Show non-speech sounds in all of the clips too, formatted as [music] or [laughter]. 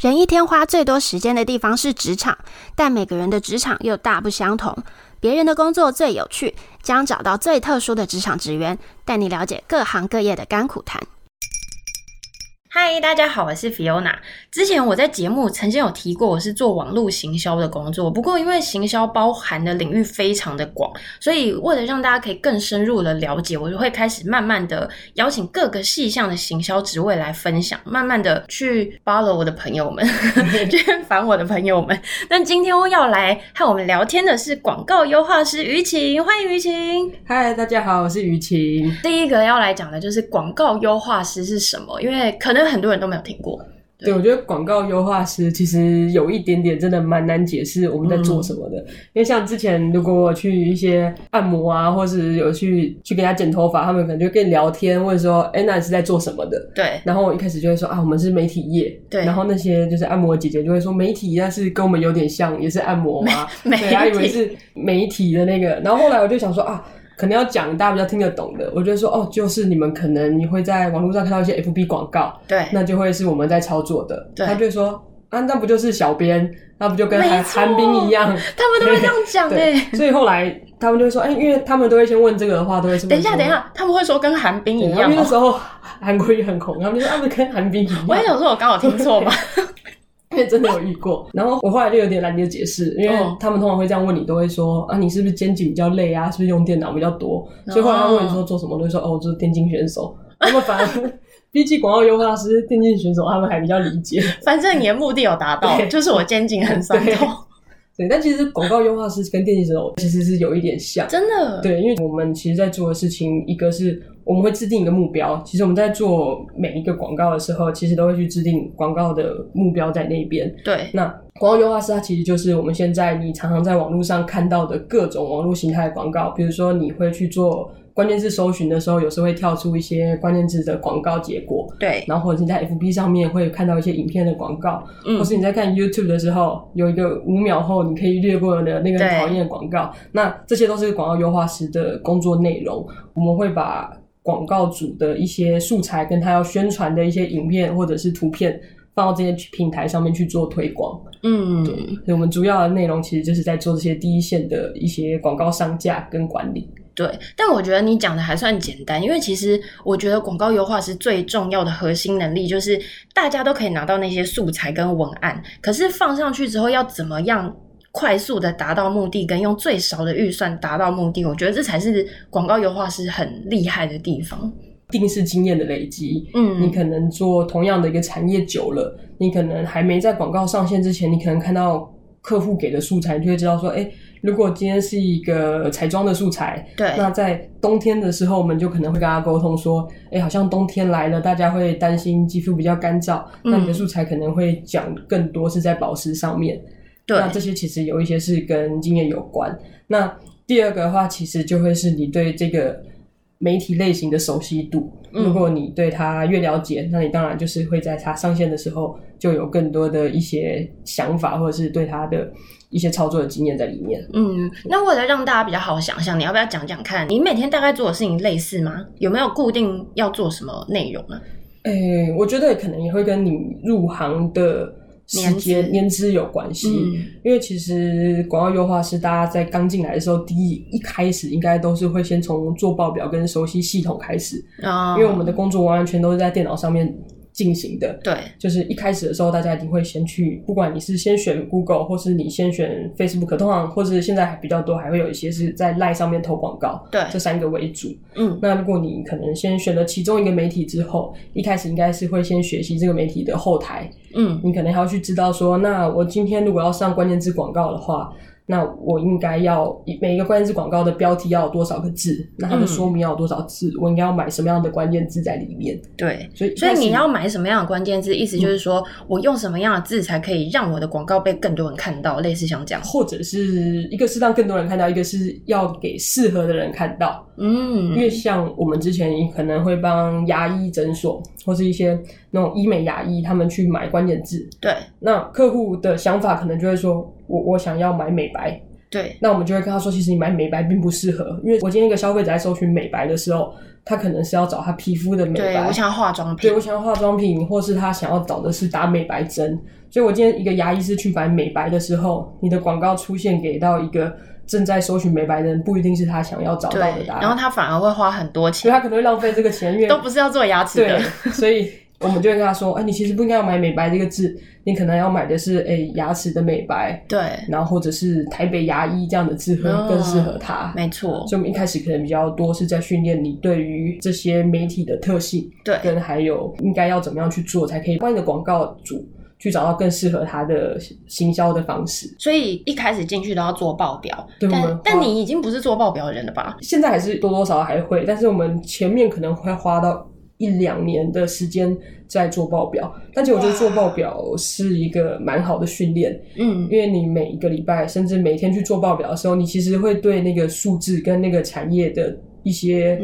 人一天花最多时间的地方是职场，但每个人的职场又大不相同。别人的工作最有趣，将找到最特殊的职场职员，带你了解各行各业的甘苦谈。嗨大家好，我是 Fiona。之前我在节目曾经有提过，我是做网络行销的工作。不过因为行销包含的领域非常的广，所以为了让大家可以更深入的了解，我就会开始慢慢的邀请各个细项的行销职位来分享，慢慢的去 follow 我的朋友们，[laughs] 去烦我的朋友们。那今天我要来和我们聊天的是广告优化师于晴，欢迎于晴。嗨，大家好，我是于晴。第一个要来讲的就是广告优化师是什么，因为可能。因为很多人都没有听过，对，对，我觉得广告优化师其实有一点点真的蛮难解释我们在做什么的。嗯、因为像之前如果我去一些按摩啊，或是有去去跟人家剪头发，他们可能就跟你聊天，问说：“哎、欸，那你是在做什么的？”对。然后我一开始就会说：“啊，我们是媒体业。”对。然后那些就是按摩姐姐就会说：“媒体，但是跟我们有点像，也是按摩嘛。[laughs] ”对，他以为是媒体的那个。然后后来我就想说：“啊。”可能要讲大家比较听得懂的，我觉得说哦，就是你们可能你会在网络上看到一些 FB 广告，对，那就会是我们在操作的。对，他就会说啊，那不就是小编，那不就跟韩韩冰一样？他们都会这样讲 [laughs] 哎。所以后来他们就会说，哎、欸，因为他们都会先问这个的话，都会说。等一下，等一下，他们会说跟韩冰一样。因为那时候韩国也很红，他们就说他们跟韩冰一样。我也想说，我刚好听错吗？[laughs] [laughs] 因为真的有遇过，[laughs] 然后我后来就有点懒得解释，因为他们通常会这样问你，都会说啊，你是不是肩颈比较累啊？是不是用电脑比较多？所以后来他问你说做什么，都会说哦，就是电竞选手。[laughs] 那么反而比起广告优化师、电竞选手，他们还比较理解。反正你的目的有达到，就是我肩颈很酸痛。对，但其实广告优化师跟电竞选手其实是有一点像，真的。对，因为我们其实在做的事情，一个是。我们会制定一个目标。其实我们在做每一个广告的时候，其实都会去制定广告的目标在那边。对。那广告优化师它其实就是我们现在你常常在网络上看到的各种网络形态的广告，比如说你会去做关键字搜寻的时候，有时候会跳出一些关键字的广告结果。对。然后或者你在 FB 上面会看到一些影片的广告，嗯。或是你在看 YouTube 的时候，有一个五秒后你可以略过的那个讨厌的广告。那这些都是广告优化师的工作内容。我们会把广告主的一些素材，跟他要宣传的一些影片或者是图片，放到这些平台上面去做推广。嗯，对，所以我们主要的内容其实就是在做这些第一线的一些广告上架跟管理。对，但我觉得你讲的还算简单，因为其实我觉得广告优化是最重要的核心能力，就是大家都可以拿到那些素材跟文案，可是放上去之后要怎么样？快速的达到目的，跟用最少的预算达到目的，我觉得这才是广告优化师很厉害的地方。一定是经验的累积。嗯，你可能做同样的一个产业久了，你可能还没在广告上线之前，你可能看到客户给的素材，你就会知道说，哎，如果今天是一个彩妆的素材，对，那在冬天的时候，我们就可能会跟他沟通说，哎，好像冬天来了，大家会担心肌肤比较干燥，嗯，那你的素材可能会讲更多是在保湿上面。对那这些其实有一些是跟经验有关。那第二个的话，其实就会是你对这个媒体类型的熟悉度。嗯、如果你对它越了解，那你当然就是会在它上线的时候就有更多的一些想法，或者是对它的一些操作的经验在里面。嗯，那为了让大家比较好想象，你要不要讲讲看，你每天大概做的事情类似吗？有没有固定要做什么内容呢？诶、欸，我觉得可能也会跟你入行的。时间年资有关系，嗯、因为其实广告优化师大家在刚进来的时候，第一一开始应该都是会先从做报表跟熟悉系统开始，哦、因为我们的工作完完全都是在电脑上面。进行的，对，就是一开始的时候，大家一定会先去，不管你是先选 Google，或是你先选 Facebook，通常或是现在还比较多，还会有一些是在 Line 上面投广告，对，这三个为主。嗯，那如果你可能先选了其中一个媒体之后，一开始应该是会先学习这个媒体的后台，嗯，你可能还要去知道说，那我今天如果要上关键字广告的话。那我应该要每一个关键字广告的标题要有多少个字？那它的说明要有多少字？嗯、我应该要买什么样的关键字在里面？对，所以所以你要买什么样的关键字？意思就是说、嗯、我用什么样的字才可以让我的广告被更多人看到？类似像这样，或者是一个是让更多人看到，一个是要给适合的人看到。嗯，因为像我们之前可能会帮牙医诊所或是一些那种医美牙医他们去买关键字。对，那客户的想法可能就会说。我我想要买美白，对，那我们就会跟他说，其实你买美白并不适合，因为我今天一个消费者在搜寻美白的时候，他可能是要找他皮肤的美白，对，我想要化妆品，对，我想要化妆品，或是他想要找的是打美白针。所以我今天一个牙医师去买美白的时候，你的广告出现给到一个正在搜寻美白的人，不一定是他想要找到的答案，然后他反而会花很多钱，所以他可能会浪费这个钱，因为都不是要做牙齿的，对，所以。我们就会跟他说：“哎、欸，你其实不应该要买美白这个字，你可能要买的是哎、欸、牙齿的美白，对，然后或者是台北牙医这样的字会更适合他。没错，所以我们一开始可能比较多是在训练你对于这些媒体的特性，对，跟还有应该要怎么样去做，才可以帮你的广告主去找到更适合他的行销的方式。所以一开始进去都要做报表，对吗？但但你已经不是做报表的人了吧？现在还是多多少少还会，但是我们前面可能会花到。”一两年的时间在做报表，但其实我觉得做报表是一个蛮好的训练，嗯，因为你每一个礼拜甚至每天去做报表的时候，你其实会对那个数字跟那个产业的一些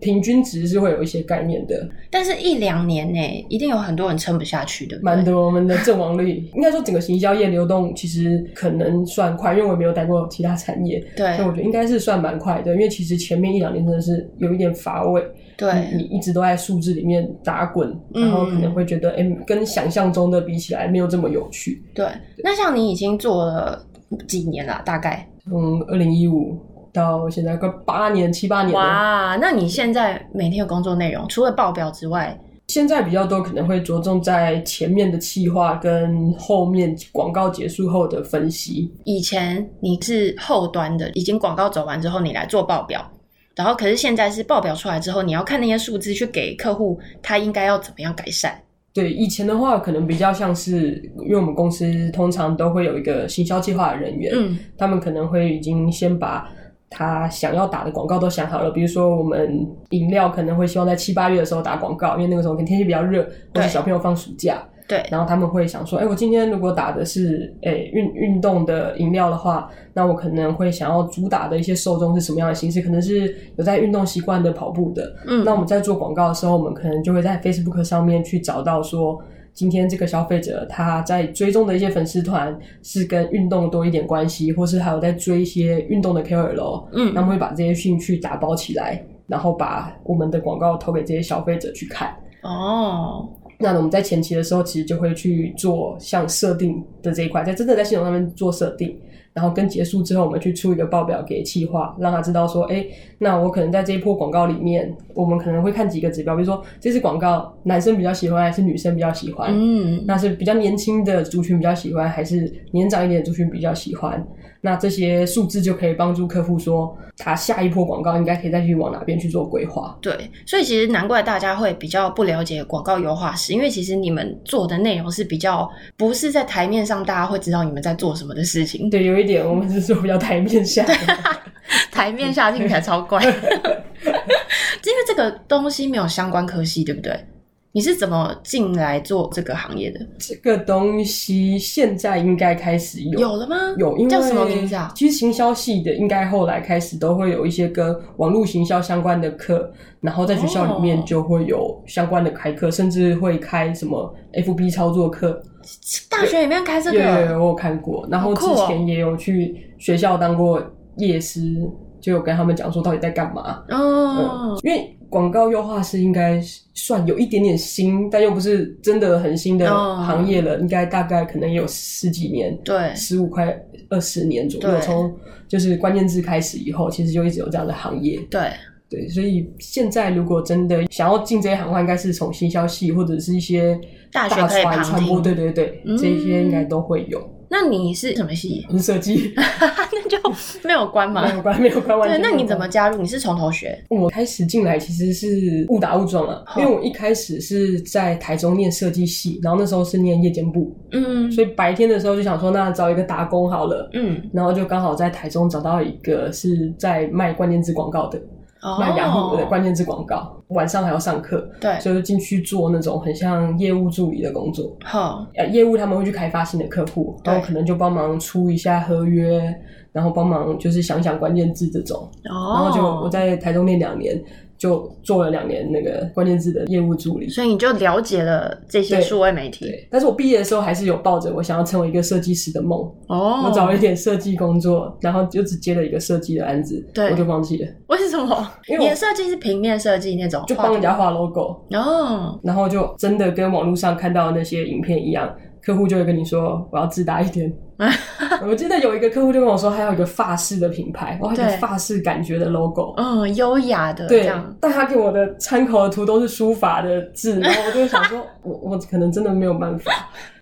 平均值是会有一些概念的。但是，一两年内一定有很多人撑不下去的，蛮多。我们的阵亡率 [laughs] 应该说整个行销业流动其实可能算快，因为我也没有待过其他产业，[laughs] 对，所以我觉得应该是算蛮快的。因为其实前面一两年真的是有一点乏味。对，你一直都在数字里面打滚，然后可能会觉得，哎、嗯欸，跟想象中的比起来没有这么有趣。对，那像你已经做了几年了？大概从二零一五到现在快八年、七八年了。哇，那你现在每天的工作内容除了报表之外，现在比较多可能会着重在前面的企划跟后面广告结束后的分析。以前你是后端的，已经广告走完之后，你来做报表。然后，可是现在是报表出来之后，你要看那些数字去给客户，他应该要怎么样改善？对，以前的话可能比较像是，因为我们公司通常都会有一个行销计划的人员，嗯，他们可能会已经先把他想要打的广告都想好了。比如说，我们饮料可能会希望在七八月的时候打广告，因为那个时候可能天气比较热，或者小朋友放暑假。对，然后他们会想说，哎，我今天如果打的是诶运运动的饮料的话，那我可能会想要主打的一些受众是什么样的形式？可能是有在运动习惯的跑步的。嗯，那我们在做广告的时候，我们可能就会在 Facebook 上面去找到说，今天这个消费者他在追踪的一些粉丝团是跟运动多一点关系，或是还有在追一些运动的 KOL。嗯，那我们会把这些兴趣打包起来，然后把我们的广告投给这些消费者去看。哦。那我们在前期的时候，其实就会去做像设定的这一块，在真的在系统上面做设定，然后跟结束之后，我们去出一个报表给企划，让他知道说，哎，那我可能在这一波广告里面，我们可能会看几个指标，比如说这支广告男生比较喜欢还是女生比较喜欢，嗯，那是比较年轻的族群比较喜欢还是年长一点的族群比较喜欢。那这些数字就可以帮助客户说，他下一波广告应该可以再去往哪边去做规划。对，所以其实难怪大家会比较不了解广告优化师，因为其实你们做的内容是比较不是在台面上大家会知道你们在做什么的事情。对，有一点我们是说比较台面下，台面下听起来超怪，[laughs] 因为这个东西没有相关科系，对不对？你是怎么进来做这个行业的？这个东西现在应该开始有有了吗？有，因为叫什么名字啊？其实行销系的应该后来开始都会有一些跟网络行销相关的课，然后在学校里面就会有相关的开课，哦、甚至会开什么 FB 操作课。大学里面开这个？我有看过。然后之前也有去学校当过夜师，就有跟他们讲说到底在干嘛。哦、嗯，因为。广告优化师应该算有一点点新，但又不是真的很新的行业了。Oh. 应该大概可能也有十几年，对，十五快二十年左右。从就是关键字开始以后，其实就一直有这样的行业。对对，所以现在如果真的想要进这一行的话，应该是从新消息或者是一些大学传传播，对对对，嗯、这些应该都会有。那你是什么系？是设计，[laughs] 那就没有关嘛？没有关，没有关。对，那你怎么加入？你是从头学？我开始进来其实是误打误撞了，因为我一开始是在台中念设计系，然后那时候是念夜间部，嗯，所以白天的时候就想说，那找一个打工好了，嗯，然后就刚好在台中找到一个是在卖关键字广告的。卖雅虎的关键字广告，晚上还要上课，对，所以就进去做那种很像业务助理的工作。好，呃，业务他们会去开发新的客户，然后可能就帮忙出一下合约，然后帮忙就是想想关键字这种。哦，然后就我在台中念两年，就做了两年那个关键字的业务助理，所以你就了解了这些数位媒体。对，但是我毕业的时候还是有抱着我想要成为一个设计师的梦。哦，我找了一点设计工作，然后就只接了一个设计的案子，对，我就放弃了。为什么？因为你的设计是平面设计那种，就帮人家画 logo。哦，然后就真的跟网络上看到的那些影片一样。客户就会跟你说：“我要自大一点。[laughs] ”我记得有一个客户就跟我说：“还有一个法式的品牌，哇，一个法式感觉的 logo，嗯，优雅的。”对，但他给我的参考的图都是书法的字，[laughs] 然后我就想说：“我我可能真的没有办法。”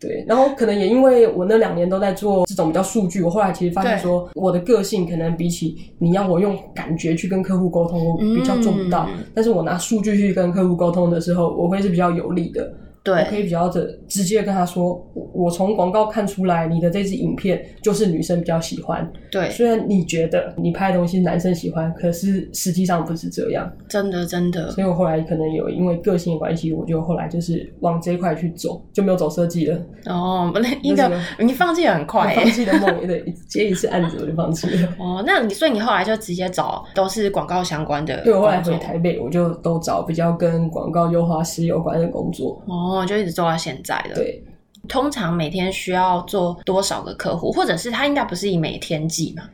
对，然后可能也因为我那两年都在做这种比较数据，我后来其实发现说，我的个性可能比起你要我用感觉去跟客户沟通，我比较做不到。嗯，但是我拿数据去跟客户沟通的时候，我会是比较有利的。对，我可以比较的直接跟他说，我我从广告看出来，你的这支影片就是女生比较喜欢。对，虽然你觉得你拍的东西男生喜欢，可是实际上不是这样。真的，真的。所以我后来可能有因为个性的关系，我就后来就是往这一块去走，就没有走设计了。哦，那一个你放弃很快，放弃的梦也得接一次案子我就放弃了。哦，那你所以你后来就直接找都是广告相关的。对，我后来回台北，我就都找比较跟广告优化师有关的工作。哦。哦，就一直做到现在了。对，通常每天需要做多少个客户，或者是他应该不是以每天计嘛？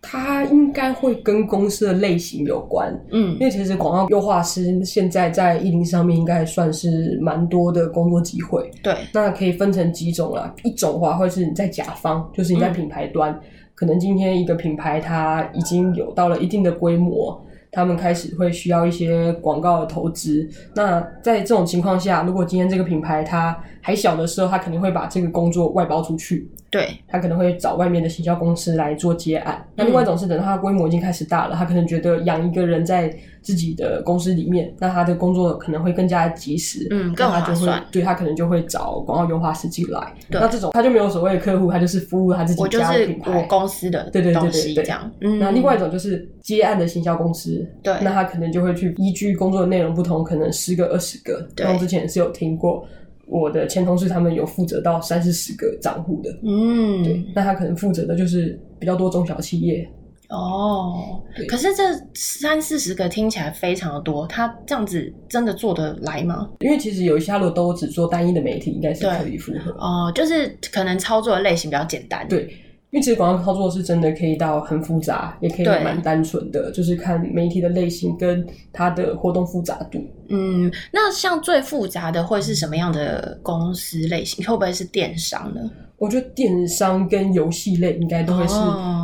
他应该会跟公司的类型有关。嗯，因为其实广告优化师现在在104上面应该算是蛮多的工作机会。对，那可以分成几种啦。一种的话，会是你在甲方，就是你在品牌端，嗯、可能今天一个品牌它已经有到了一定的规模。他们开始会需要一些广告的投资。那在这种情况下，如果今天这个品牌它还小的时候，它肯定会把这个工作外包出去。对，他可能会找外面的行销公司来做接案。那另外一种是等到他的规模已经开始大了，他可能觉得养一个人在自己的公司里面，那他的工作可能会更加及时，嗯，更划算。对，他可能就会找广告优化师进来。那这种他就没有所谓的客户，他就是服务他自己家的品牌，我就是我公司的对对对对对这样。嗯，那另外一种就是接案的行销公司，对，那他可能就会去依据工作的内容不同，可能十个二十个。对，然后之前是有听过。我的前同事他们有负责到三四十个账户的，嗯，对，那他可能负责的就是比较多中小企业。哦，可是这三四十个听起来非常的多，他这样子真的做得来吗？因为其实有一些如果都只做单一的媒体，应该是可以符合。哦，就是可能操作的类型比较简单。对。因为其实广告操作是真的可以到很复杂，也可以蛮单纯的，就是看媒体的类型跟它的活动复杂度。嗯，那像最复杂的会是什么样的公司类型？会不会是电商呢？我觉得电商跟游戏类应该都会是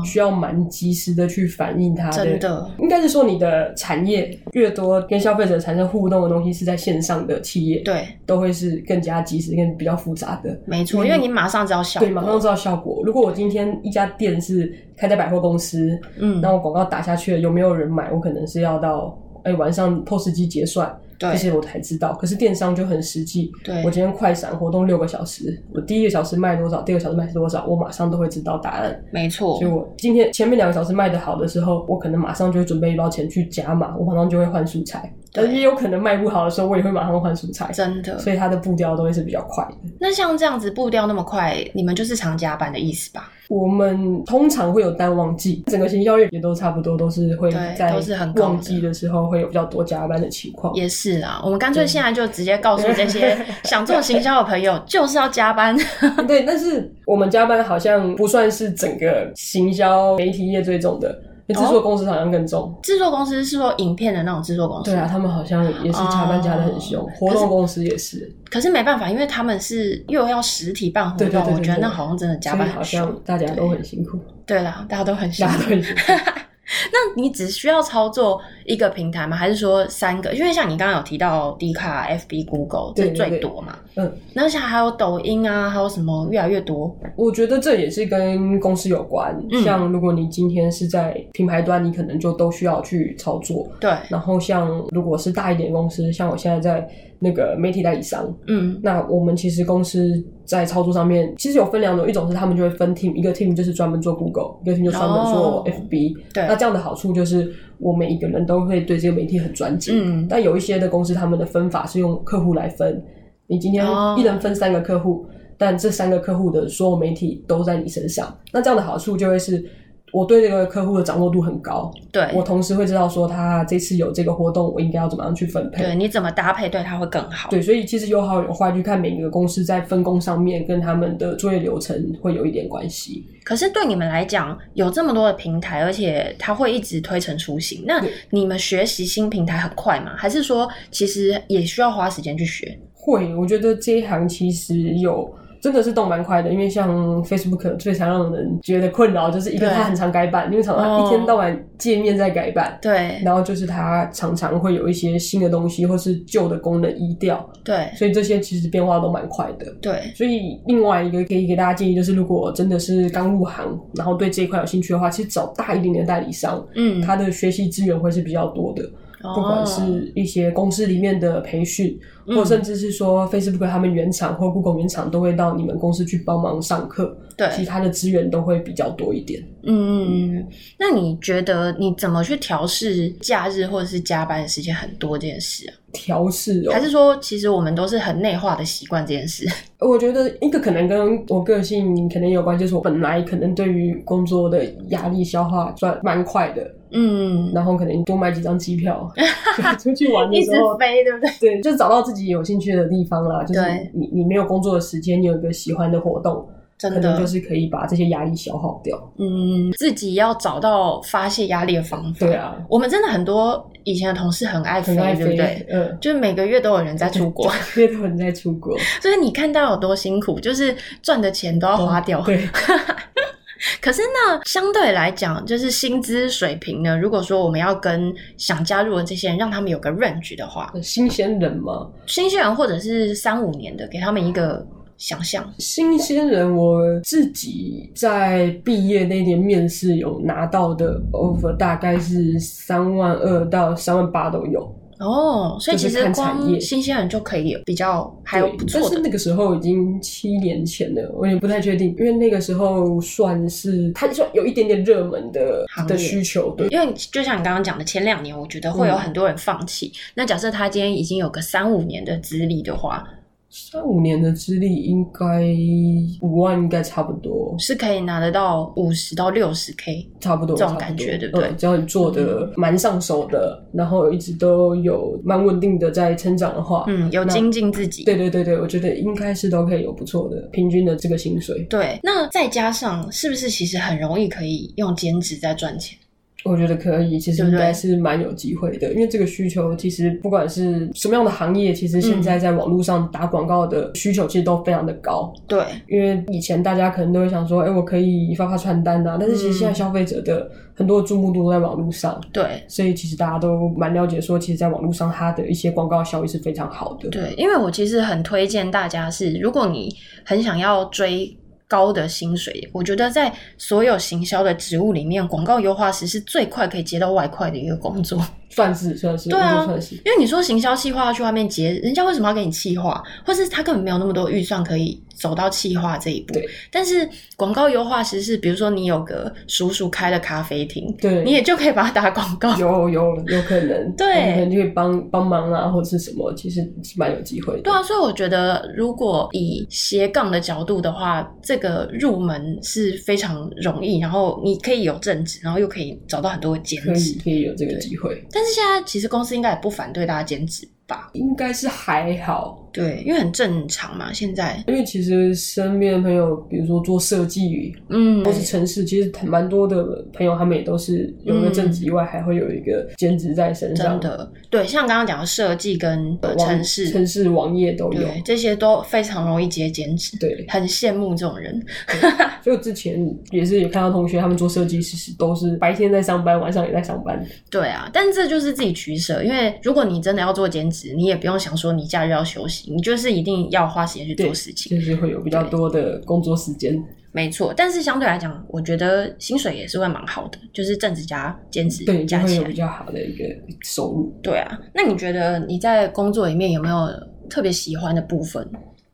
需要蛮及时的去反映它的。真的，应该是说你的产业越多，跟消费者产生互动的东西是在线上的企业，对，都会是更加及时、跟比较复杂的。没错，因为你马上知道效果。对，马上知道效果。如果我今天一家店是开在百货公司，嗯，那我广告打下去了，有没有人买？我可能是要到哎晚上 POS 机结算。这些我才知道，可是电商就很实际。对，我今天快闪活动六个小时，我第一个小时卖多少，第二个小时卖多少，我马上都会知道答案。没错，所以我今天前面两个小时卖的好的时候，我可能马上就会准备一包钱去加码，我马上就会换素材。但也有可能卖不好的时候，我也会马上换蔬菜。真的，所以它的步调都会是比较快的。那像这样子步调那么快，你们就是常加班的意思吧？我们通常会有淡旺季，整个行销业也都差不多，都是会在旺季的时候会有比较多加班的情况。也是啊，我们干脆现在就直接告诉这些 [laughs] 想做行销的朋友，就是要加班。[laughs] 对，但是我们加班好像不算是整个行销媒体业最重的。制作公司好像更重。制、哦、作公司是说影片的那种制作公司。对啊，他们好像也是加班加的很凶。哦、活动公司也是。可是没办法，因为他们是又要实体办活动，我觉得那好像真的加班很凶。好像大家都很辛苦。对啦，大家都很辛苦。[laughs] [laughs] 那你只需要操作一个平台吗？还是说三个？因为像你刚刚有提到 D 卡、FB、Google，这最多嘛。嗯，那像还有抖音啊，还有什么越来越多？我觉得这也是跟公司有关。嗯、像如果你今天是在品牌端，你可能就都需要去操作。对。然后像如果是大一点公司，像我现在在。那个媒体代理商，嗯，那我们其实公司在操作上面其实有分两种，一种是他们就会分 team，一个 team 就是专门做 Google，一个 team 就专门做 FB，对，那这样的好处就是我每一个人都会对这个媒体很专精，嗯，但有一些的公司他们的分法是用客户来分，你今天一人分三个客户，但这三个客户的所有媒体都在你身上，那这样的好处就会是。我对这个客户的掌握度很高，对，我同时会知道说他这次有这个活动，我应该要怎么样去分配，对，你怎么搭配对他会更好，对，所以其实有好有坏，去看每一个公司在分工上面跟他们的作业流程会有一点关系。可是对你们来讲，有这么多的平台，而且他会一直推陈出新，那你们学习新平台很快吗？还是说其实也需要花时间去学？会，我觉得这一行其实有。真的是动蛮快的，因为像 Facebook 最常让人觉得困扰就是一个它很常改版，因为常常一天到晚界面在改版，对，然后就是它常常会有一些新的东西或是旧的功能移掉，对，所以这些其实变化都蛮快的，对，所以另外一个可以给大家建议就是，如果真的是刚入行，然后对这一块有兴趣的话，其实找大一点点的代理商，嗯，他的学习资源会是比较多的。不管是一些公司里面的培训，哦、或甚至是说 Facebook 他们原厂或 Google 原厂都会到你们公司去帮忙上课，对，其他的资源都会比较多一点。嗯嗯嗯。那你觉得你怎么去调试假日或者是加班的时间很多这件事啊？调试哦，还是说其实我们都是很内化的习惯这件事？我觉得一个可能跟我个性可能有关，就是我本来可能对于工作的压力消化算蛮快的。嗯，然后可能多买几张机票，[laughs] 出去玩的时候一直飞，对不对？对，就找到自己有兴趣的地方啦。就是你你没有工作的时间，你有一个喜欢的活动，真的可能就是可以把这些压力消耗掉。嗯，自己要找到发泄压力的方法。对啊，我们真的很多以前的同事很爱飞，对不对？嗯，就是每个月都有人在出国，[laughs] 每个月都有人在出国。[laughs] 所以你看到有多辛苦，就是赚的钱都要花掉。对。[laughs] 可是呢，相对来讲，就是薪资水平呢。如果说我们要跟想加入的这些人，让他们有个 range 的话，新鲜人吗？新鲜人或者是三五年的，给他们一个想象。新鲜人，我自己在毕业那年面试有拿到的 offer，大概是三万二到三万八都有。哦，所以其实光新鲜人就可以比较还有不错的。但是那个时候已经七年前了，我也不太确定，因为那个时候算是它就有一点点热门的业的需求。对，因为就像你刚刚讲的，前两年我觉得会有很多人放弃。嗯、那假设他今天已经有个三五年的资历的话。三五年的资历，应该五万应该差不多，是可以拿得到五十到六十 K，差不多这种感觉，对不对？只要你做的蛮上手的，嗯、然后一直都有蛮稳定的在成长的话，嗯，有精进自己，对对对对，我觉得应该是都可以有不错的平均的这个薪水。对，那再加上是不是其实很容易可以用兼职在赚钱？我觉得可以，其实应该是蛮有机会的，因为这个需求其实不管是什么样的行业，其实现在在网络上打广告的需求其实都非常的高。对，因为以前大家可能都会想说，哎，我可以发发传单啊，但是其实现在消费者的很多注目度都在网络上。对，所以其实大家都蛮了解说，其实在网络上它的一些广告效益是非常好的。对，因为我其实很推荐大家是，如果你很想要追。高的薪水，我觉得在所有行销的职务里面，广告优化师是最快可以接到外快的一个工作。算是算是，对啊。因为你说行销企划要去外面接，人家为什么要给你企划？或是他根本没有那么多预算可以走到企划这一步。对。但是广告优化其实是，比如说你有个叔叔开的咖啡厅，对，你也就可以把他打广告。有有有可能，对，可能就可以帮帮忙啊，或者是什么，其实是蛮有机会的。对啊，所以我觉得如果以斜杠的角度的话，这个入门是非常容易，然后你可以有正职，然后又可以找到很多兼职，可以有这个机会。但但是现在其实公司应该也不反对大家兼职吧？应该是还好。对，因为很正常嘛，现在。因为其实身边的朋友，比如说做设计，嗯，或是城市，其实蛮多的朋友，他们也都是有一个正职以外，还会有一个兼职在身上。真的，对，像刚刚讲的设计跟城市、城市网页都有，这些都非常容易接兼职。对，[laughs] 很羡慕这种人。所以我之前也是有看到同学，他们做设计师都是白天在上班，晚上也在上班。对啊，但这就是自己取舍，因为如果你真的要做兼职，你也不用想说你假日要休息。你就是一定要花时间去做事情，就是会有比较多的工作时间。没错，但是相对来讲，我觉得薪水也是会蛮好的，就是正职加兼职，对，加起来比较好的一个收入。对啊，那你觉得你在工作里面有没有特别喜欢的部分？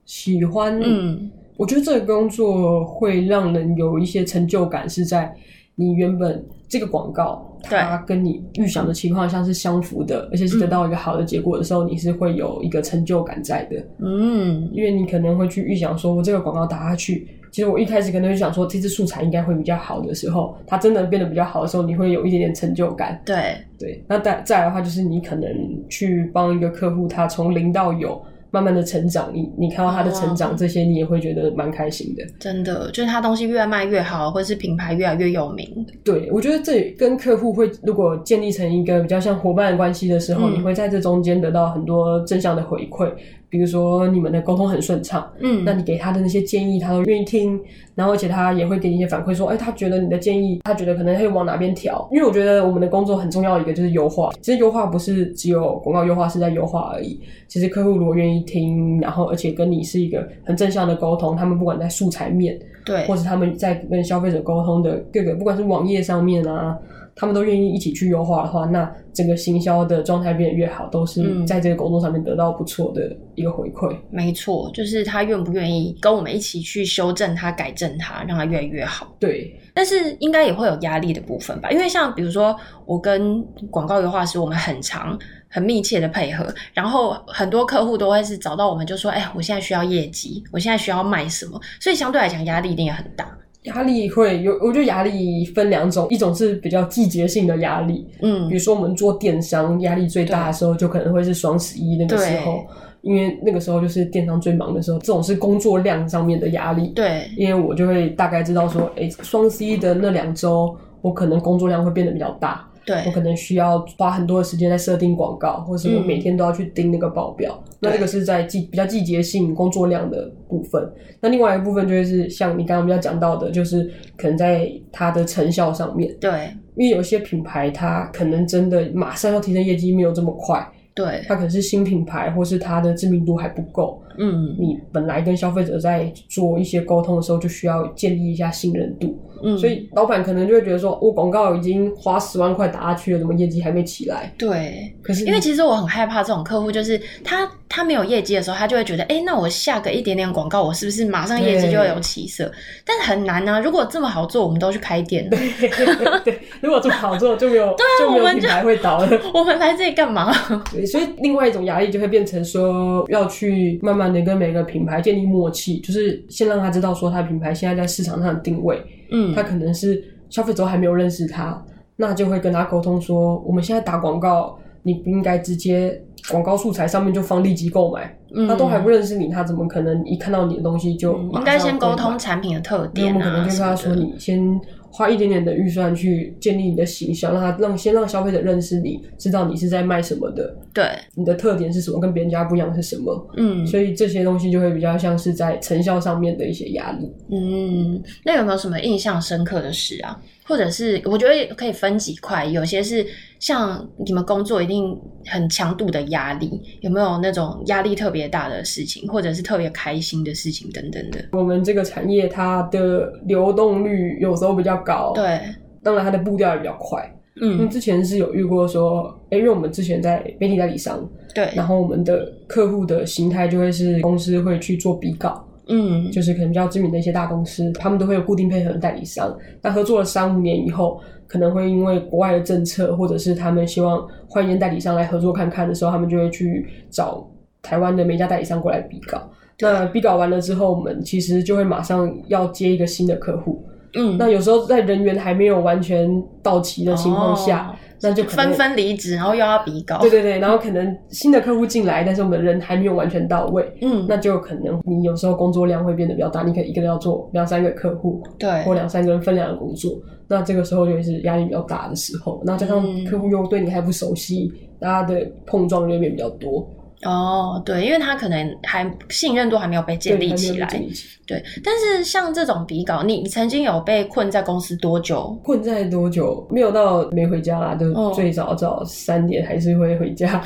喜欢，嗯，我觉得这个工作会让人有一些成就感，是在你原本这个广告。它跟你预想的情况下是相符的，而且是得到一个好的结果的时候，嗯、你是会有一个成就感在的。嗯，因为你可能会去预想说，我这个广告打下去，其实我一开始可能就想说，这次素材应该会比较好的时候，它真的变得比较好的时候，你会有一点点成就感。对对，那再再来的话，就是你可能去帮一个客户，他从零到有。慢慢的成长，你你看到他的成长，这些你也会觉得蛮开心的。真的，就是他东西越卖越好，或是品牌越来越有名。对，我觉得这跟客户会如果建立成一个比较像伙伴的关系的时候，嗯，你会在这中间得到很多正向的回馈。比如说你们的沟通很顺畅，嗯，那你给他的那些建议，他都愿意听，然后而且他也会给你一些反馈，说，哎，他觉得你的建议，他觉得可能可以往哪边调。因为我觉得我们的工作很重要的一个就是优化，其实优化不是只有广告优化是在优化而已。其实客户如果愿意听，然后而且跟你是一个很正向的沟通，他们不管在素材面，对，或者他们在跟消费者沟通的各个，不管是网页上面啊。他们都愿意一起去优化的话，那整个行销的状态变得越好，都是在这个工作上面得到不错的一个回馈。嗯，没错，就是他愿不愿意跟我们一起去修正它、改正它，让它越来越好。对，但是应该也会有压力的部分吧？因为像比如说，我跟广告优化师，我们很长、很密切的配合，然后很多客户都会是找到我们，就说：“哎，我现在需要业绩，我现在需要卖什么？”所以相对来讲，压力一定也很大。压力会有，我觉得压力分两种，一种是比较季节性的压力，嗯，比如说我们做电商，压力最大的时候就可能会是双十一那个时候，因为那个时候就是电商最忙的时候，这种是工作量上面的压力，对，因为我就会大概知道说，哎，双十一的那两周，我可能工作量会变得比较大。对，我可能需要花很多的时间在设定广告，或者是我每天都要去盯那个报表。嗯、那这个是在季比较季节性工作量的部分。那另外一个部分就是像你刚刚比较讲到的，就是可能在它的成效上面。对，因为有些品牌它可能真的马上要提升业绩没有这么快。对，它可能是新品牌，或是它的知名度还不够。嗯，你本来跟消费者在做一些沟通的时候，就需要建立一下信任度。嗯，所以老板可能就会觉得说，我广告已经花十万块打下去了，怎么业绩还没起来？对，可是因为其实我很害怕这种客户，就是他他没有业绩的时候，他就会觉得，哎、欸，那我下个一点点广告，我是不是马上业绩就会有起色？但是很难啊！如果这么好做，我们都去开店了。[laughs] 对，对，如果这么好做，就没有 [laughs] 对、啊、就没有品牌会倒了。[laughs] 我们来这里干嘛？对，所以另外一种压力就会变成说，要去慢慢的跟每个品牌建立默契，就是先让他知道说，他的品牌现在在市场上的定位。嗯，他可能是消费者还没有认识他，那就会跟他沟通说，我们现在打广告，你不应该直接广告素材上面就放立即购买。嗯，他都还不认识你，他怎么可能一看到你的东西就？应该先沟通产品的特点啊。我们可能就跟他说，你先。花一点点的预算去建立你的形象，让他让先让消费者认识你，知道你是在卖什么的。对，你的特点是什么，跟别人家不一样是什么？嗯，所以这些东西就会比较像是在成效上面的一些压力。嗯，那有没有什么印象深刻的事啊？或者是我觉得可以分几块，有些是像你们工作一定很强度的压力，有没有那种压力特别大的事情，或者是特别开心的事情等等的？我们这个产业它的流动率有时候比较高，对，当然它的步调也比较快。嗯，之前是有遇过说，欸，因为我们之前在媒体代理商，对，然后我们的客户的形态就会是公司会去做比稿。嗯，就是可能比较知名的一些大公司，他们都会有固定配合的代理商。那合作了三五年以后，可能会因为国外的政策，或者是他们希望换一间代理商来合作看看的时候，他们就会去找台湾的每家代理商过来比稿。那比稿完了之后，我们其实就会马上要接一个新的客户。嗯，那有时候在人员还没有完全到齐的情况下。哦那就纷纷离职，然后又要比稿。对对对，然后可能新的客户进来，但是我们人还没有完全到位。嗯，那就可能你有时候工作量会变得比较大，你可以一个人要做两三个客户，对，或两三个人分量的工作。那这个时候就是压力比较大的时候，那加上客户又对你还不熟悉，大家的碰撞就会变比较多。哦，对，因为他可能还信任度还没有被建立起来，对，对。但是像这种比稿，你你曾经有被困在公司多久？困在多久？没有到没回家啦，就最早早三点还是会回家。哦、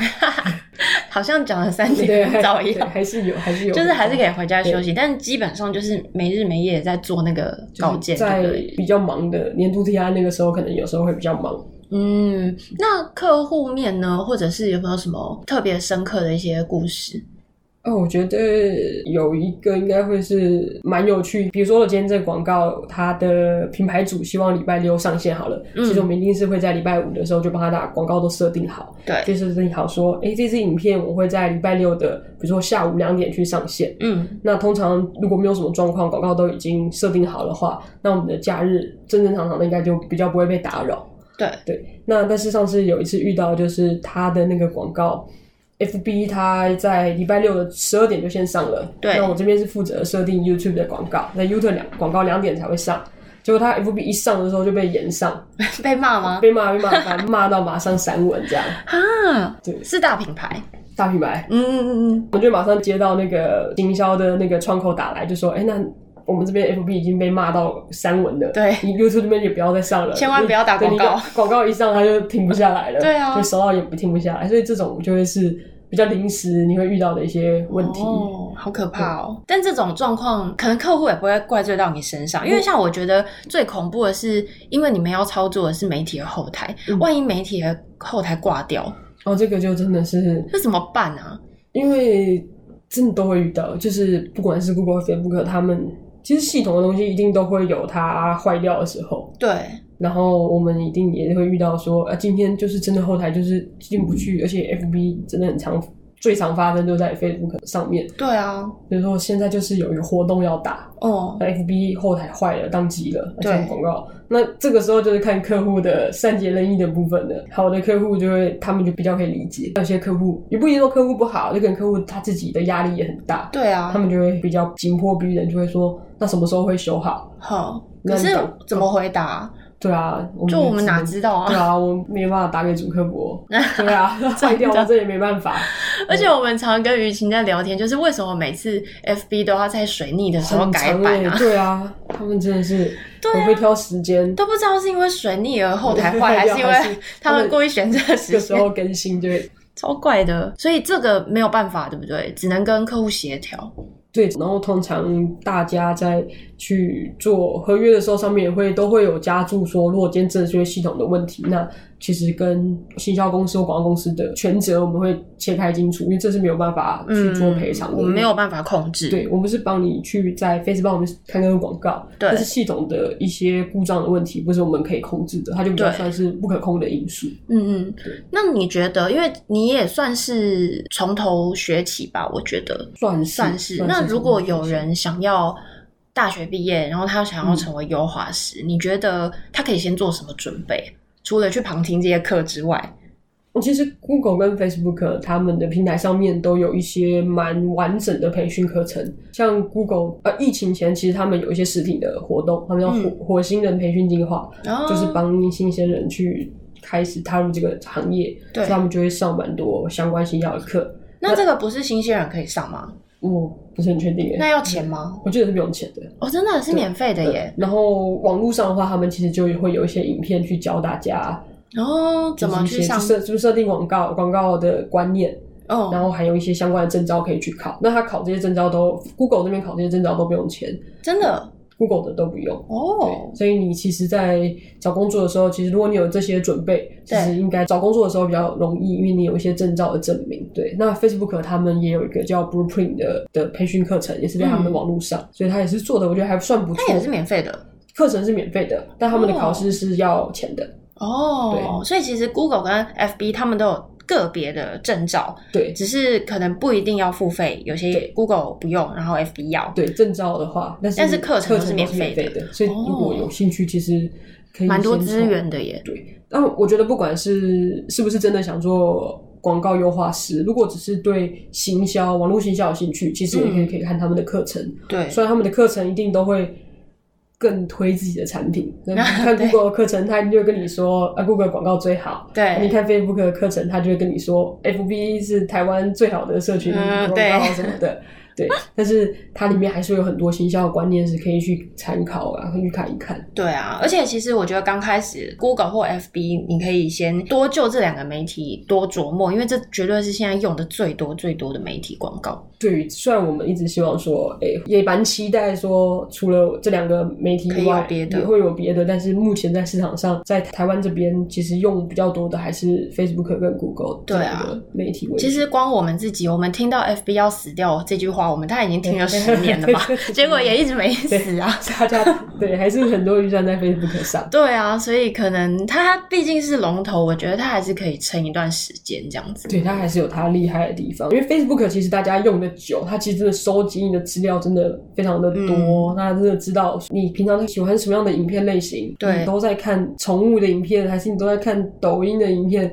好像讲了三点很早一样，还是有，还是有，就是还是可以回家休息，但基本上就是没日没夜在做那个稿件。在比较忙的年度 TI 那个时候，可能有时候会比较忙。嗯，那客户面呢，或者是有没有什么特别深刻的一些故事？哦，我觉得有一个应该会是蛮有趣。比如说，我今天这个广告，它的品牌主希望礼拜六上线好了，嗯、其实我们一定是会在礼拜五的时候就帮他把广告都设定好，对，就设定好说，哎，这支影片我会在礼拜六的，比如说下午两点去上线。嗯，那通常如果没有什么状况，广告都已经设定好的话，那我们的假日正正常常的应该就比较不会被打扰。对对，那但是上次有一次遇到，就是他的那个广告。FB 他在礼拜六的十二点就先上了，对。那我这边是负责设定 YouTube 的广告，那 YouTube 两广告两点才会上。结果他 FB 一上的时候就被延上，[laughs] 被骂吗？被骂被骂，反正骂到马上删文这样。哈，对，是大品牌，大品牌。嗯嗯嗯嗯，我就马上接到那个经销的那个窗口打来，就说：“哎、欸，那我们这边 FB 已经被骂到删文了，对，你 YouTube 这边也不要再上了，千万不要打广告，广告一上他就停不下来了，对啊，就收到也不停不下来，所以这种就会是。”比较临时你会遇到的一些问题哦，好可怕哦！但这种状况可能客户也不会怪罪到你身上，因为像我觉得最恐怖的是，因为你们要操作的是媒体的后台，嗯、万一媒体的后台挂掉，哦，这个就真的是那怎么办啊？因为真的都会遇到，就是不管是 Google、Facebook，他们其实系统的东西一定都会有它坏掉的时候，对。然后我们一定也会遇到说，啊，今天就是真的后台就是进不去，而且 FB 真的很常，最常发生就在 Facebook 上面。对啊，比如说现在就是有一个活动要打，哦，FB 后台坏了，宕机了，对，广告。那这个时候就是看客户的善解人意的部分了。好的客户就会，他们就比较可以理解；有些客户也不一定说客户不好，就可能客户他自己的压力也很大。对啊，他们就会比较紧迫逼人，就会说，那什么时候会修好？好，可是怎么回答？对啊，我就我们哪知道啊？对啊，我没办法打给主客服。[laughs] 对啊，坏掉了这也没办法。[laughs] 而且我们常跟于晴在聊天，就是为什么每次 FB 都要在水逆的时候改版啊？对啊，他们真的是 [laughs] 很会挑时间，都不知道是因为水逆而后台坏，还是因为他们故意选这个时候更新，对，超怪的。所以这个没有办法，对不对？只能跟客户协调。对，然后通常大家在去做合约的时候，上面也会都会有加注说，如果今天真的是系统的问题，那。其实跟行销公司或广告公司的权责，我们会切开清楚，因为这是没有办法去做赔偿的，嗯，我们没有办法控制。对，我们是帮你去在 Facebook 我们看那个广告，对，但是系统的一些故障的问题，不是我们可以控制的，它就比较算是不可控的因素。嗯嗯，那你觉得，因为你也算是从头学起吧？我觉得算是算是。那如果有人想要大学毕业，然后他想要成为优化师，嗯，你觉得他可以先做什么准备？除了去旁听这些课之外，其实 Google 跟 Facebook 他们的平台上面都有一些蛮完整的培训课程。像 Google，呃，疫情前其实他们有一些实体的活动，他们叫火、嗯、火星人培训计划，哦、就是帮新鲜人去开始踏入这个行业，对，所以他们就会上蛮多相关性要的课。那这个不是新鲜人可以上吗？我不是很确定耶。那要钱吗？我记得是不用钱的。哦，真的是免费的耶。然后网络上的话，他们其实就会有一些影片去教大家，然哦，怎么去上设，就是设定广告广告的观念。哦，然后还有一些相关的证照可以去考。那他考这些证照都，Google 那边考这些证照都不用钱，真的。Google 的都不用哦，所以你其实，在找工作的时候，其实如果你有这些准备，其实应该找工作的时候比较容易，因为你有一些证照的证明。对，那 Facebook 他们也有一个叫 Blueprint 的的培训课程，也是在他们的网络上，嗯、所以他也是做的，我觉得还算不错。它也是免费的，课程是免费的，但他们的考试是要钱的。哦，对，所以其实 Google 跟 FB 他们都有。个别的证照，对，只是可能不一定要付费，有些 Google 不用，然后 FB 要。对，证照的话，但是但是课程是免费的，的，所以如果有兴趣，其实可以蛮多资源的耶。对，但我觉得不管是是不是真的想做广告优化师，如果只是对行销、网络行销有兴趣，其实也可以可以看他们的课程。嗯、对，虽然他们的课程一定都会。更推自己的产品，[laughs] 你看 Google 的课程，他就会跟你说啊，Google 广告最好。对，你看 Facebook 的课程，他就会跟你说，FB 是台湾最好的社群广告什么的。[laughs] 对，但是它里面还是有很多行销的观念是可以去参考啊，可以去看一看。对啊，而且其实我觉得刚开始 Google 或 FB，你可以先多就这两个媒体多琢磨，因为这绝对是现在用的最多最多的媒体广告。对，虽然我们一直希望说，哎，也蛮期待说，除了这两个媒体以外，别的也会有别的，但是目前在市场上，在台湾这边，其实用比较多的还是 Facebook 跟 Google 这两个媒体。其实光我们自己，我们听到 FB 要死掉这句话，我们大概已经听了十年了吧，结果也一直没死啊。大家对，还是很多预算在 Facebook 上。[laughs] 对啊，所以可能它毕竟是龙头，我觉得它还是可以撑一段时间这样子。对，它还是有它厉害的地方，因为 Facebook 其实大家用的久，它其实真的收集你的资料真的非常的多，那、嗯、真的知道你平常喜欢什么样的影片类型，对，你都在看宠物的影片，还是你都在看抖音的影片。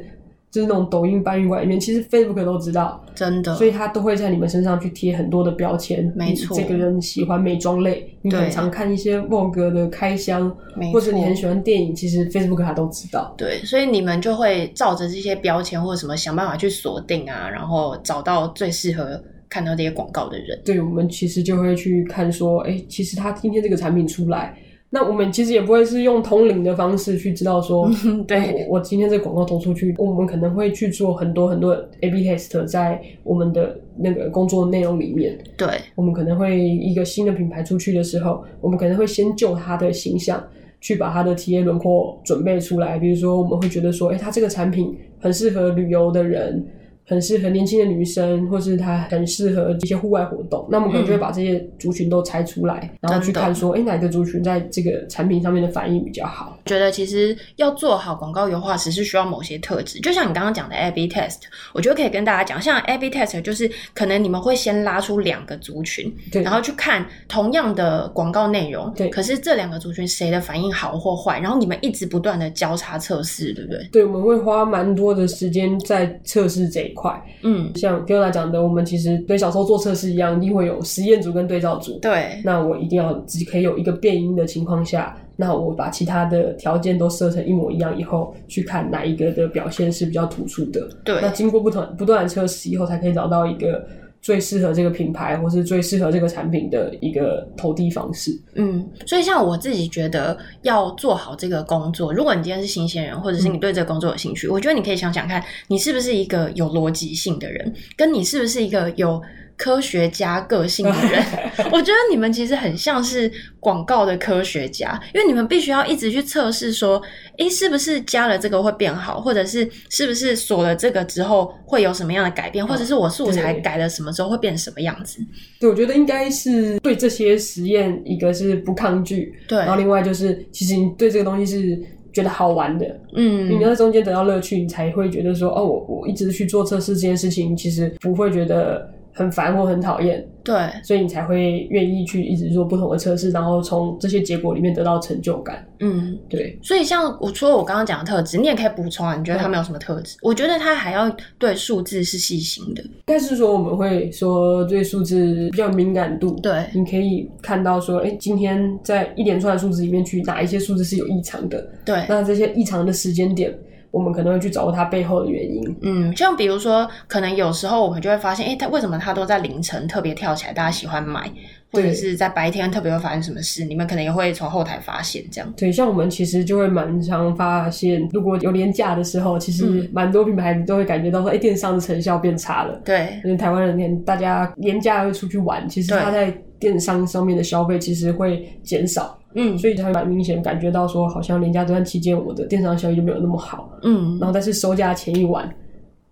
就是那种抖音搬运馆里面，其实 Facebook 都知道，真的，所以他都会在你们身上去贴很多的标签。没错，这个人喜欢美妆类，你很常看一些 Vogue 的开箱，或者你很喜欢电影，其实 Facebook 他都知道。对，所以你们就会照着这些标签或者什么想办法去锁定啊，然后找到最适合看到这些广告的人。对，我们其实就会去看说，哎、欸，其实他今天这个产品出来。那我们其实也不会是用通灵的方式去知道说，对，我今天这个广告投出去，我们可能会去做很多很多 A/B test 在我们的那个工作内容里面。对，我们可能会一个新的品牌出去的时候，我们可能会先就它的形象去把它的体验轮廓准备出来。比如说，我们会觉得说，哎，它这个产品很适合旅游的人。很适合年轻的女生，或是她很适合一些户外活动。那我们可能就会把这些族群都拆出来，嗯、然后去看说，哎、欸，哪个族群在这个产品上面的反应比较好？觉得其实要做好广告优化，只是需要某些特质。就像你刚刚讲的 A/B test，我觉得可以跟大家讲，像 A/B test 就是可能你们会先拉出两个族群，对，然后去看同样的广告内容，对，可是这两个族群谁的反应好或坏，然后你们一直不断的交叉测试，对不对？对，我们会花蛮多的时间在测试这一块。块，嗯，像 Fiona 讲的，我们其实跟小时候做测试一样，一定会有实验组跟对照组。对，那我一定要自己可以有一个变音的情况下，那我把其他的条件都设成一模一样以后，去看哪一个的表现是比较突出的。对，那经过不同不断的测试以后，才可以找到一个。最适合这个品牌，或是最适合这个产品的一个投递方式。嗯，所以像我自己觉得要做好这个工作，如果你今天是新鲜人，或者是你对这个工作有兴趣，嗯，我觉得你可以想想看，你是不是一个有逻辑性的人，跟你是不是一个有。科学家个性的人，[laughs] 我觉得你们其实很像是广告的科学家，因为你们必须要一直去测试，说，诶，是不是加了这个会变好，或者是是不是锁了这个之后会有什么样的改变，或者是我素材改了什么之后会变什么样子？对，我觉得应该是对这些实验，一个是不抗拒，对，然后另外就是其实你对这个东西是觉得好玩的，嗯，你在中间得到乐趣，你才会觉得说，哦，我我一直去做测试这件事情，其实不会觉得。很烦或很讨厌，对，所以你才会愿意去一直做不同的测试，然后从这些结果里面得到成就感。嗯，对。所以像我除了我刚刚讲的特质，你也可以补充啊。你觉得他没有什么特质？我觉得他还要对数字是细心的。应该是说我们会说对数字比较敏感度。对，你可以看到说，哎，今天在一连串的数字里面去哪一些数字是有异常的？对，那这些异常的时间点。我们可能会去找它背后的原因。嗯，像比如说，可能有时候我们就会发现，诶，它为什么它都在凌晨特别跳起来，大家喜欢买，或者是在白天特别会发生什么事？你们可能也会从后台发现这样。对，像我们其实就会蛮常发现，如果有连假的时候，其实蛮多品牌都会感觉到说，诶，电商的成效变差了。对，因为台湾人连大家连假会出去玩，其实他在电商上面的消费其实会减少。嗯，所以他会蛮明显感觉到说，好像连假这段期间，我的电商效益就没有那么好。嗯，然后但是收假前一晚，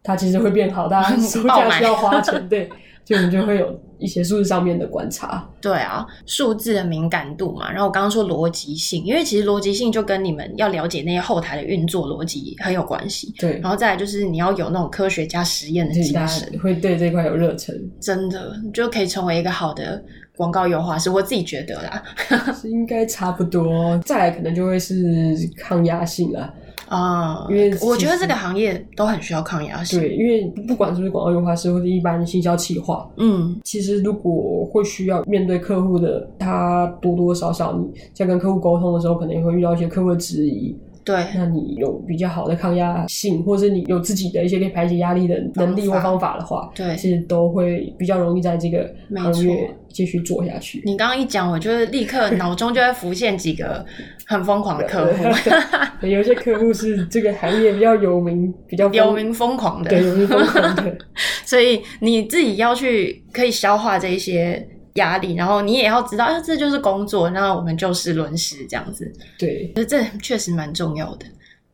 它其实会变好，大家 [laughs] 收假需要花钱，对，就我们就会有一些数字上面的观察。对啊，数字的敏感度嘛。然后我刚刚说逻辑性，因为其实逻辑性就跟你们要了解那些后台的运作逻辑很有关系。对，然后再来就是你要有那种科学家实验的精神，会对这块有热忱，真的就可以成为一个好的。广告优化是我自己觉得啦，[laughs] 是应该差不多。再来可能就会是抗压性了啊，因为我觉得这个行业都很需要抗压性。对，因为不管是不是广告优化师或者一般行销企划，嗯，其实如果会需要面对客户的，他多多少少你在跟客户沟通的时候，可能也会遇到一些客户的质疑。对，那你有比较好的抗压性，或者你有自己的一些可以排解压力的能力或方法的话，对，其实都会比较容易在这个行业继续做下去。你刚刚一讲，我就是立刻脑中就会浮现几个很疯狂的客户，有些客户是这个行业比较有名、比较 [laughs] 有名疯狂的，对，有名疯狂的。[laughs] 所以你自己要去可以消化这一些。压力，然后你也要知道，啊，这就是工作，那我们就事论事这样子。对，这确实蛮重要的。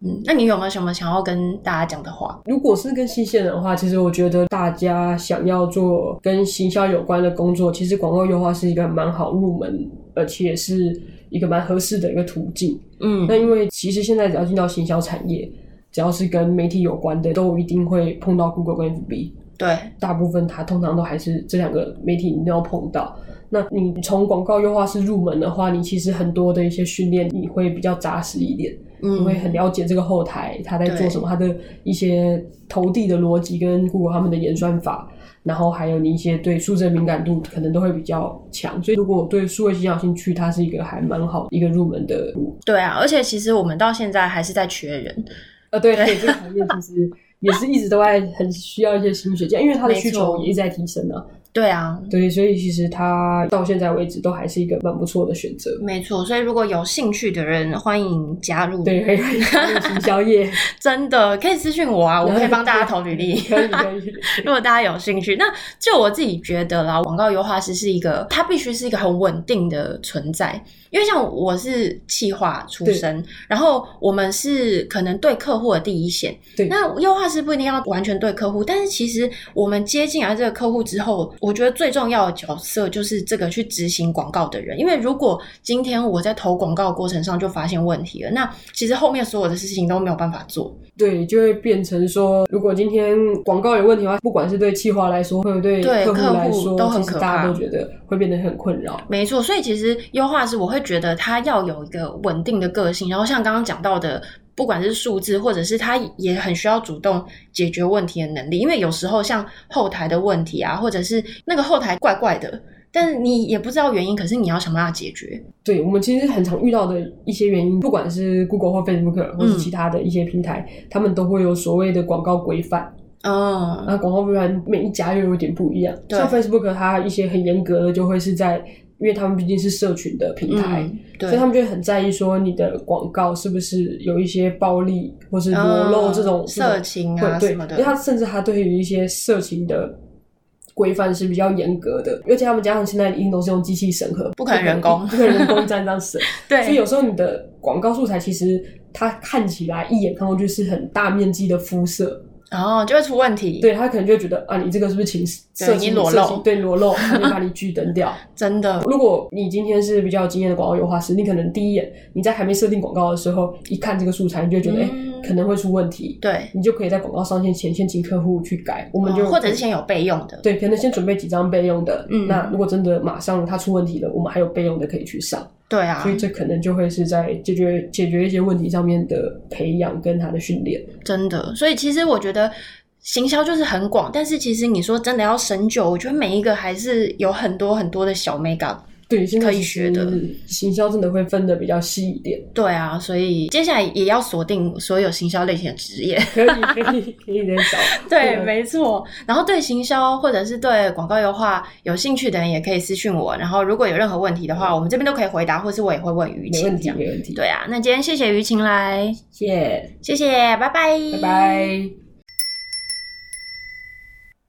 嗯，那你有没有什么想要跟大家讲的话？如果是跟新鲜人的话，其实我觉得大家想要做跟行销有关的工作，其实广告优化是一个蛮好入门，而且是一个蛮合适的一个途径。嗯，那因为其实现在只要进到行销产业，只要是跟媒体有关的，都一定会碰到 Google 跟 FB。对，大部分它通常都还是这两个媒体，你都要碰到。那你从广告优化师入门的话，你其实很多的一些训练你会比较扎实一点，嗯，你会很了解这个后台他在做什么，他的一些投递的逻辑跟 Google 他们的演算法，然后还有你一些对数字敏感度可能都会比较强。所以如果对数位行销有兴趣，它是一个还蛮好一个入门的路。对啊，而且其实我们到现在还是在缺人。啊，对，对，这个行业其实。也是一直都在很需要一些新学家，因为他的需求也一直在提升啊。对啊，对，所以其实他到现在为止都还是一个蛮不错的选择。没错，所以如果有兴趣的人，欢迎加入。对，可以加入 [laughs] 行销业，真的可以私信我啊，我可以帮大家投履历。可 [laughs] 以可以。[laughs] 如果大家有兴趣，那就我自己觉得啦，广告优化师是一个，它必须是一个很稳定的存在。因为像我是企划出身，然后我们是可能对客户的第一线。对，那优化师不一定要完全对客户，但是其实我们接进来这个客户之后，我觉得最重要的角色就是这个去执行广告的人。因为如果今天我在投广告的过程上就发现问题了，那其实后面所有的事情都没有办法做。对，就会变成说，如果今天广告有问题的话，不管是对企划来说，或者对客户来说，都很可怕，大家都觉得会变得很困扰。没错，所以其实优化师我会。觉得他要有一个稳定的个性，然后像刚刚讲到的，不管是数字，或者是他也很需要主动解决问题的能力。因为有时候像后台的问题啊，或者是那个后台怪怪的，但是你也不知道原因，可是你要想办法解决。对，我们其实很常遇到的一些原因，不管是 Google 或 Facebook 或是其他的一些平台，嗯、他们都会有所谓的广告规范。嗯，那广告规范每一家又有点不一样。像 Facebook 它一些很严格的，就会是在。因为他们毕竟是社群的平台，嗯、所以他们就很在意说你的广告是不是有一些暴力或是裸露这种、嗯、色情啊什么的。因为他甚至他对于一些色情的规范是比较严格的，而且他们加上现在一定都是用机器审核，不可能人工，不可能人工这样审。[laughs] 对，所以有时候你的广告素材其实它看起来一眼看过去是很大面积的肤色。哦，就会出问题。对，他可能就会觉得啊，你这个是不是情色情裸露？对，裸露，[laughs] 他就把你拒登掉。真的，如果你今天是比较有经验的广告优化师，你可能第一眼你在还没设定广告的时候，一看这个素材，你就觉得哎、嗯欸，可能会出问题。对，你就可以在广告上线前先请客户去改，我们就、哦、或者是先有备用的。对，可能先准备几张备用的。嗯，那如果真的马上它出问题了，我们还有备用的可以去上。对啊，所以这可能就会是在解决解决一些问题上面的培养跟他的训练。真的，所以其实我觉得。行销就是很广，但是其实你说真的要深究，我觉得每一个还是有很多很多的小对，可以学的。行销真的会分的比较细一点。对啊，所以接下来也要锁定所有行销类型的职业。可以，可以，可以再找。[laughs] 对，没错。然后对行销或者是对广告优化有兴趣的人，也可以私讯我。然后如果有任何问题的话，我们这边都可以回答，或是我也会问于晴。没问题，没问题。对啊，那今天谢谢于晴来，谢谢，谢谢，拜拜，拜拜。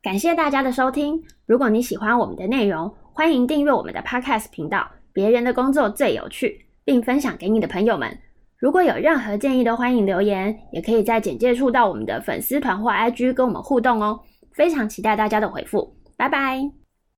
感谢大家的收听。如果你喜欢我们的内容，欢迎订阅我们的 Podcast 频道。别人的工作最有趣，并分享给你的朋友们。如果有任何建议，都欢迎留言，也可以在简介处到我们的粉丝团或 IG 跟我们互动哦。非常期待大家的回复。拜拜。